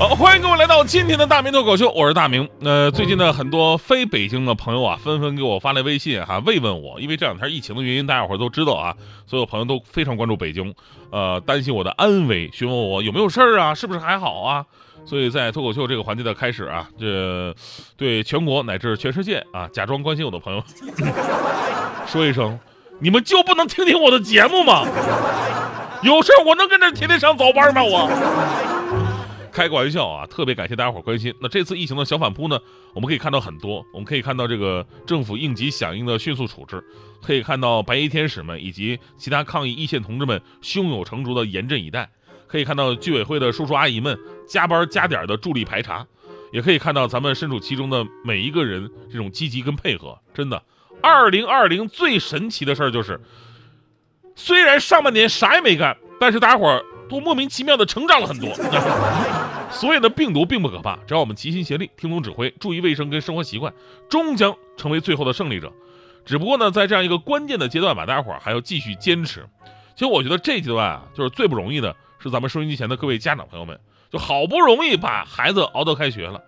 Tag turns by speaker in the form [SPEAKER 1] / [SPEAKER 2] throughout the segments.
[SPEAKER 1] 好，欢迎各位来到今天的大明脱口秀，我是大明。呃，最近呢，很多非北京的朋友啊，纷纷给我发来微信哈、慰问我，因为这两天疫情的原因，大家伙都知道啊，所有朋友都非常关注北京，呃，担心我的安危，询问我有没有事儿啊，是不是还好啊？所以在脱口秀这个环节的开始啊，这对全国乃至全世界啊，假装关心我的朋友说一声，你们就不能听听我的节目吗？有事儿我能跟这天天上早班吗？我。开个玩笑啊，特别感谢大家伙关心。那这次疫情的小反扑呢，我们可以看到很多，我们可以看到这个政府应急响应的迅速处置，可以看到白衣天使们以及其他抗疫一线同志们胸有成竹的严阵以待，可以看到居委会的叔叔阿姨们加班加点的助力排查，也可以看到咱们身处其中的每一个人这种积极跟配合。真的，二零二零最神奇的事儿就是，虽然上半年啥也没干，但是大家伙儿都莫名其妙的成长了很多。所以呢，病毒并不可怕，只要我们齐心协力，听从指挥，注意卫生跟生活习惯，终将成为最后的胜利者。只不过呢，在这样一个关键的阶段吧，大家伙儿还要继续坚持。其实我觉得这阶段啊，就是最不容易的是咱们收音机前的各位家长朋友们，就好不容易把孩子熬到开学了，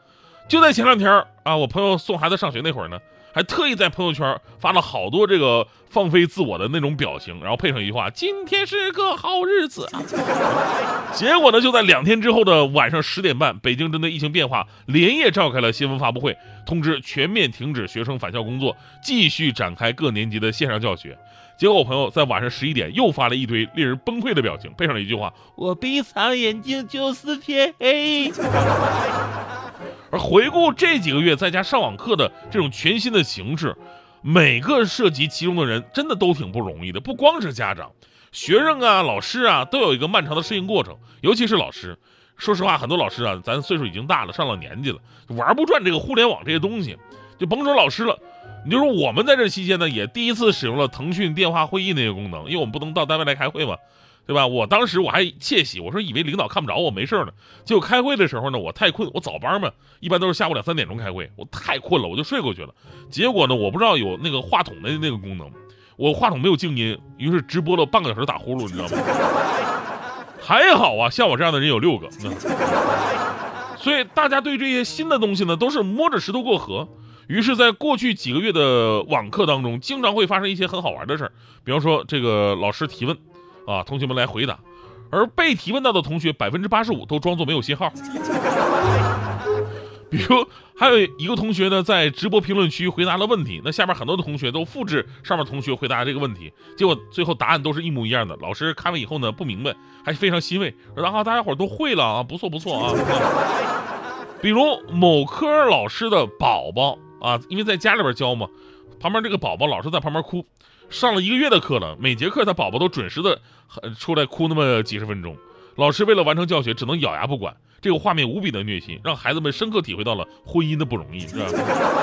[SPEAKER 1] 就在前两天啊，我朋友送孩子上学那会儿呢。还特意在朋友圈发了好多这个放飞自我的那种表情，然后配上一句话：“今天是个好日子。”结果呢，就在两天之后的晚上十点半，北京针对疫情变化连夜召开了新闻发布会，通知全面停止学生返校工作，继续展开各年级的线上教学。结果我朋友在晚上十一点又发了一堆令人崩溃的表情，配上了一句话：“我闭上眼睛就是天黑。” 而回顾这几个月在家上网课的这种全新的形式，每个涉及其中的人真的都挺不容易的。不光是家长、学生啊、老师啊，都有一个漫长的适应过程。尤其是老师，说实话，很多老师啊，咱岁数已经大了，上了年纪了，玩不转这个互联网这些东西，就甭说老师了。你就说我们在这期间呢，也第一次使用了腾讯电话会议那个功能，因为我们不能到单位来开会嘛。对吧？我当时我还窃喜，我说以为领导看不着我没事呢。结果开会的时候呢，我太困，我早班嘛，一般都是下午两三点钟开会，我太困了，我就睡过去了。结果呢，我不知道有那个话筒的那个功能，我话筒没有静音，于是直播了半个小时打呼噜，你知道吗？还好啊，像我这样的人有六个。所以大家对这些新的东西呢，都是摸着石头过河。于是，在过去几个月的网课当中，经常会发生一些很好玩的事儿，比方说这个老师提问。啊，同学们来回答，而被提问到的同学百分之八十五都装作没有信号。比如还有一个同学呢，在直播评论区回答了问题，那下面很多的同学都复制上面同学回答这个问题，结果最后答案都是一模一样的。老师看完以后呢，不明白，还非常欣慰，然后大家伙都会了啊，不错不错啊。比如某科老师的宝宝啊，因为在家里边教嘛，旁边这个宝宝老是在旁边哭。上了一个月的课了，每节课他宝宝都准时的出来哭那么几十分钟，老师为了完成教学只能咬牙不管，这个画面无比的虐心，让孩子们深刻体会到了婚姻的不容易，是吧？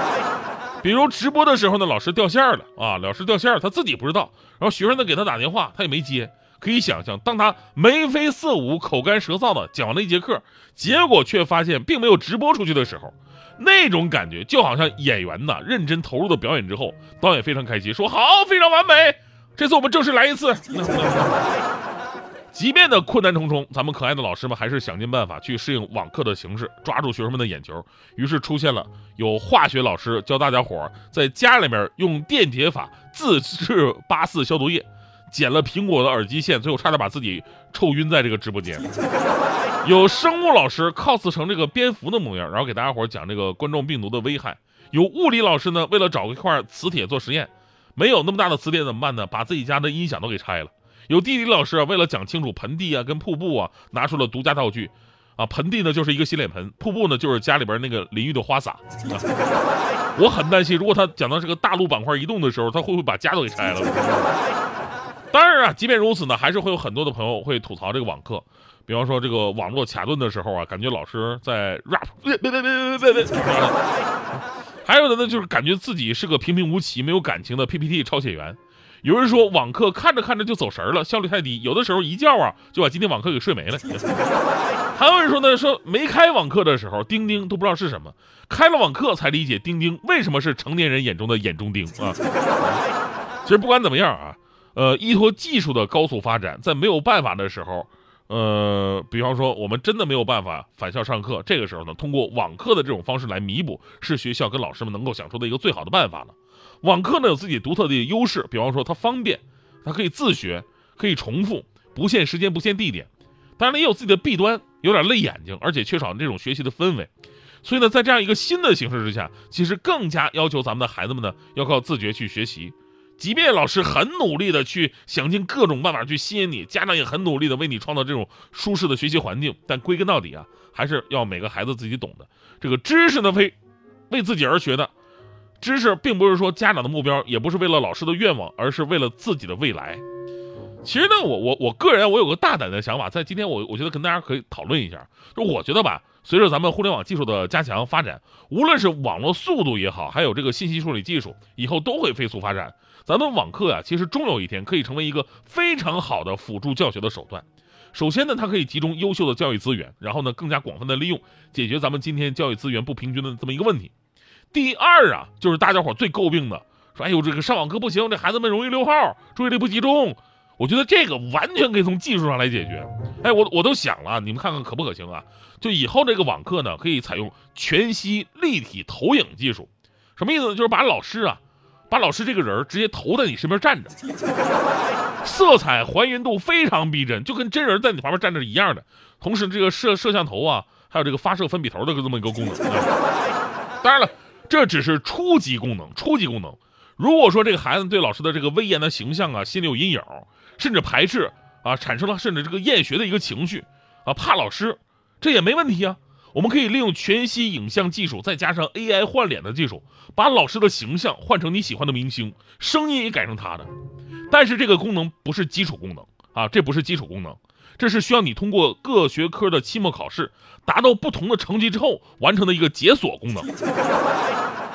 [SPEAKER 1] 比如直播的时候呢，老师掉线了啊，老师掉线他自己不知道，然后学生呢给他打电话，他也没接，可以想象，当他眉飞色舞、口干舌燥的讲完了一节课，结果却发现并没有直播出去的时候。那种感觉就好像演员呐认真投入的表演之后，导演非常开心，说好，非常完美。这次我们正式来一次。即便的困难重重，咱们可爱的老师们还是想尽办法去适应网课的形式，抓住学生们的眼球。于是出现了有化学老师教大家伙在家里面用电解法自制八四消毒液。剪了苹果的耳机线，最后差点把自己臭晕在这个直播间。有生物老师 cos 成这个蝙蝠的模样，然后给大家伙讲这个冠状病毒的危害。有物理老师呢，为了找一块磁铁做实验，没有那么大的磁铁怎么办呢？把自己家的音响都给拆了。有地理老师啊，为了讲清楚盆地啊跟瀑布啊，拿出了独家道具。啊，盆地呢就是一个洗脸盆，瀑布呢就是家里边那个淋浴的花洒。我很担心，如果他讲到这个大陆板块移动的时候，他会不会把家都给拆了？当然啊，即便如此呢，还是会有很多的朋友会吐槽这个网课，比方说这个网络卡顿的时候啊，感觉老师在 rap，别别别别别别别，还有的呢就是感觉自己是个平平无奇、没有感情的 PPT 抄写员，有人说网课看着看着就走神了，效率太低，有的时候一觉啊就把今天网课给睡没了。还有人说呢，说没开网课的时候，钉钉都不知道是什么，开了网课才理解钉钉为什么是成年人眼中的眼中钉啊。其实不管怎么样啊，呃，依托技术的高速发展，在没有办法的时候，呃，比方说我们真的没有办法返校上课，这个时候呢，通过网课的这种方式来弥补，是学校跟老师们能够想出的一个最好的办法了。网课呢有自己独特的优势，比方说它方便，它可以自学，可以重复，不限时间，不限地点。当然了，也有自己的弊端，有点累眼睛，而且缺少那种学习的氛围。所以呢，在这样一个新的形式之下，其实更加要求咱们的孩子们呢，要靠自觉去学习。即便老师很努力的去想尽各种办法去吸引你，家长也很努力的为你创造这种舒适的学习环境，但归根到底啊，还是要每个孩子自己懂的。这个知识呢，为为自己而学的。知识并不是说家长的目标，也不是为了老师的愿望，而是为了自己的未来。其实呢，我我我个人我有个大胆的想法，在今天我我觉得跟大家可以讨论一下。就我觉得吧，随着咱们互联网技术的加强发展，无论是网络速度也好，还有这个信息处理技术，以后都会飞速发展。咱们网课啊，其实终有一天可以成为一个非常好的辅助教学的手段。首先呢，它可以集中优秀的教育资源，然后呢，更加广泛的利用，解决咱们今天教育资源不平均的这么一个问题。第二啊，就是大家伙最诟病的，说哎呦这个上网课不行，这孩子们容易溜号，注意力不集中。我觉得这个完全可以从技术上来解决。哎，我我都想了，你们看看可不可行啊？就以后这个网课呢，可以采用全息立体投影技术，什么意思呢？就是把老师啊，把老师这个人直接投在你身边站着，色彩还原度非常逼真，就跟真人在你旁边站着一样的。同时，这个摄摄像头啊，还有这个发射分笔头的这么一个功能。当然了。这只是初级功能，初级功能。如果说这个孩子对老师的这个威严的形象啊，心里有阴影，甚至排斥啊，产生了甚至这个厌学的一个情绪啊，怕老师，这也没问题啊。我们可以利用全息影像技术，再加上 AI 换脸的技术，把老师的形象换成你喜欢的明星，声音也改成他的。但是这个功能不是基础功能啊，这不是基础功能，这是需要你通过各学科的期末考试，达到不同的成绩之后完成的一个解锁功能。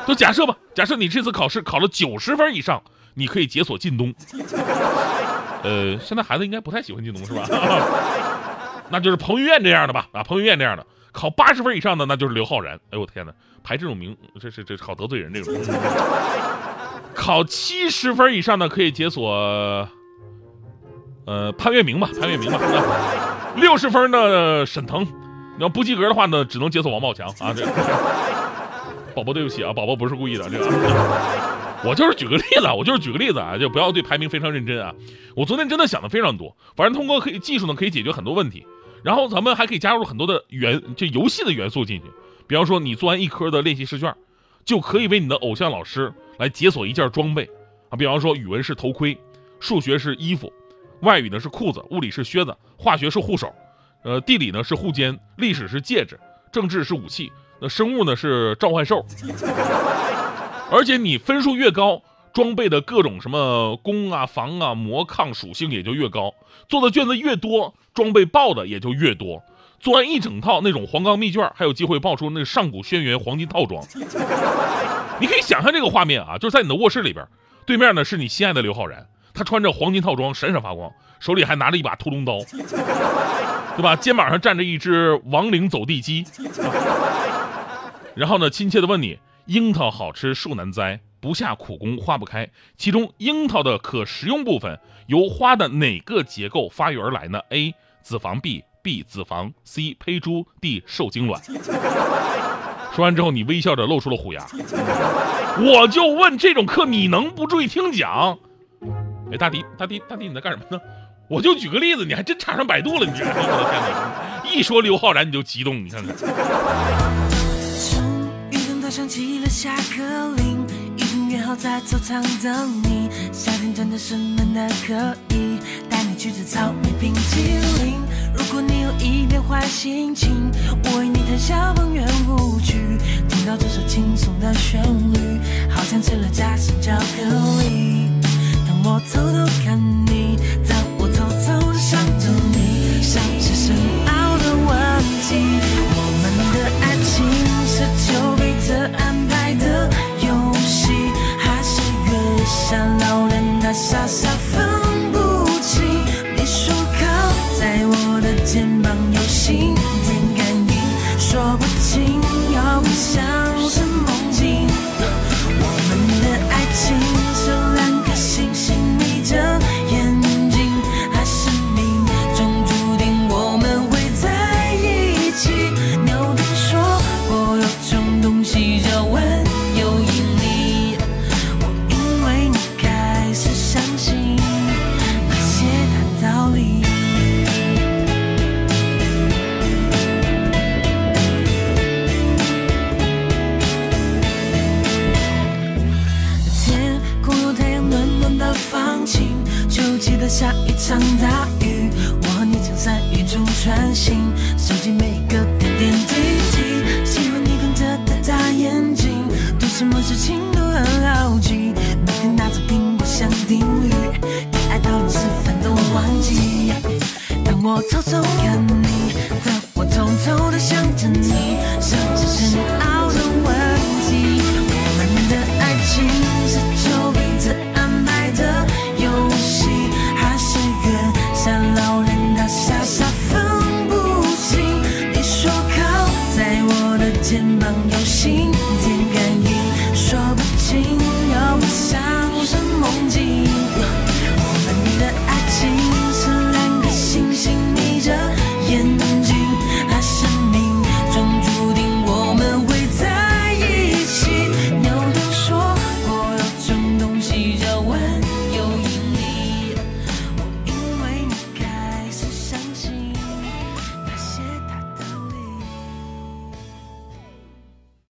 [SPEAKER 1] 就假设吧，假设你这次考试考了九十分以上，你可以解锁靳东。呃，现在孩子应该不太喜欢靳东是吧？那就是彭于晏这样的吧？啊，彭于晏这样的，考八十分以上的那就是刘昊然。哎呦我天哪，排这种名，这是这好得罪人这种。考七十分以上的可以解锁，呃，潘粤明吧，潘粤明吧。六十分的沈腾，你要不及格的话呢，只能解锁王宝强啊这。宝宝，对不起啊，宝宝不是故意的，这个我就是举个例子，我就是举个例子啊，就不要对排名非常认真啊。我昨天真的想的非常多，反正通过可以技术呢，可以解决很多问题。然后咱们还可以加入很多的元，就游戏的元素进去。比方说，你做完一科的练习试卷，就可以为你的偶像老师来解锁一件装备啊。比方说，语文是头盔，数学是衣服，外语呢是裤子，物理是靴子，化学是护手，呃，地理呢是护肩，历史是戒指，政治是武器。那生物呢是召唤兽，而且你分数越高，装备的各种什么攻啊、防啊、魔抗属性也就越高，做的卷子越多，装备爆的也就越多。做完一整套那种黄冈密卷，还有机会爆出那上古轩辕黄金套装。你可以想象这个画面啊，就是在你的卧室里边，对面呢是你心爱的刘昊然，他穿着黄金套装闪闪发光，手里还拿着一把屠龙刀，对吧？肩膀上站着一只亡灵走地鸡。然后呢，亲切的问你：樱桃好吃树难栽，不下苦功花不开。其中樱桃的可食用部分由花的哪个结构发育而来呢？A. 子房壁，B. 子房，C. 胚珠，D. 受精卵。说完之后，你微笑着露出了虎牙。我就问这种课你能不注意听讲？哎，大迪，大迪，大迪，你在干什么呢？我就举个例子，你还真插上百度了，你这，我的天哪！一说刘昊然你就激动，你看看。
[SPEAKER 2] 响起了下课铃，已经约好在操场等你。夏天真的是闷的可以，带你去吃草莓冰淇淋。如果你有一点坏心情，我为你弹小邦圆舞曲。听到这首轻松的旋律，好像吃了夹心巧克力。当我偷偷看大雨，我和你撑伞雨中穿行，收集每个点点滴滴。喜欢你瞪着的大眼睛，对什么事情都很好奇。每天拿着苹果想定律，你爱到连吃饭都忘记。当我偷偷看你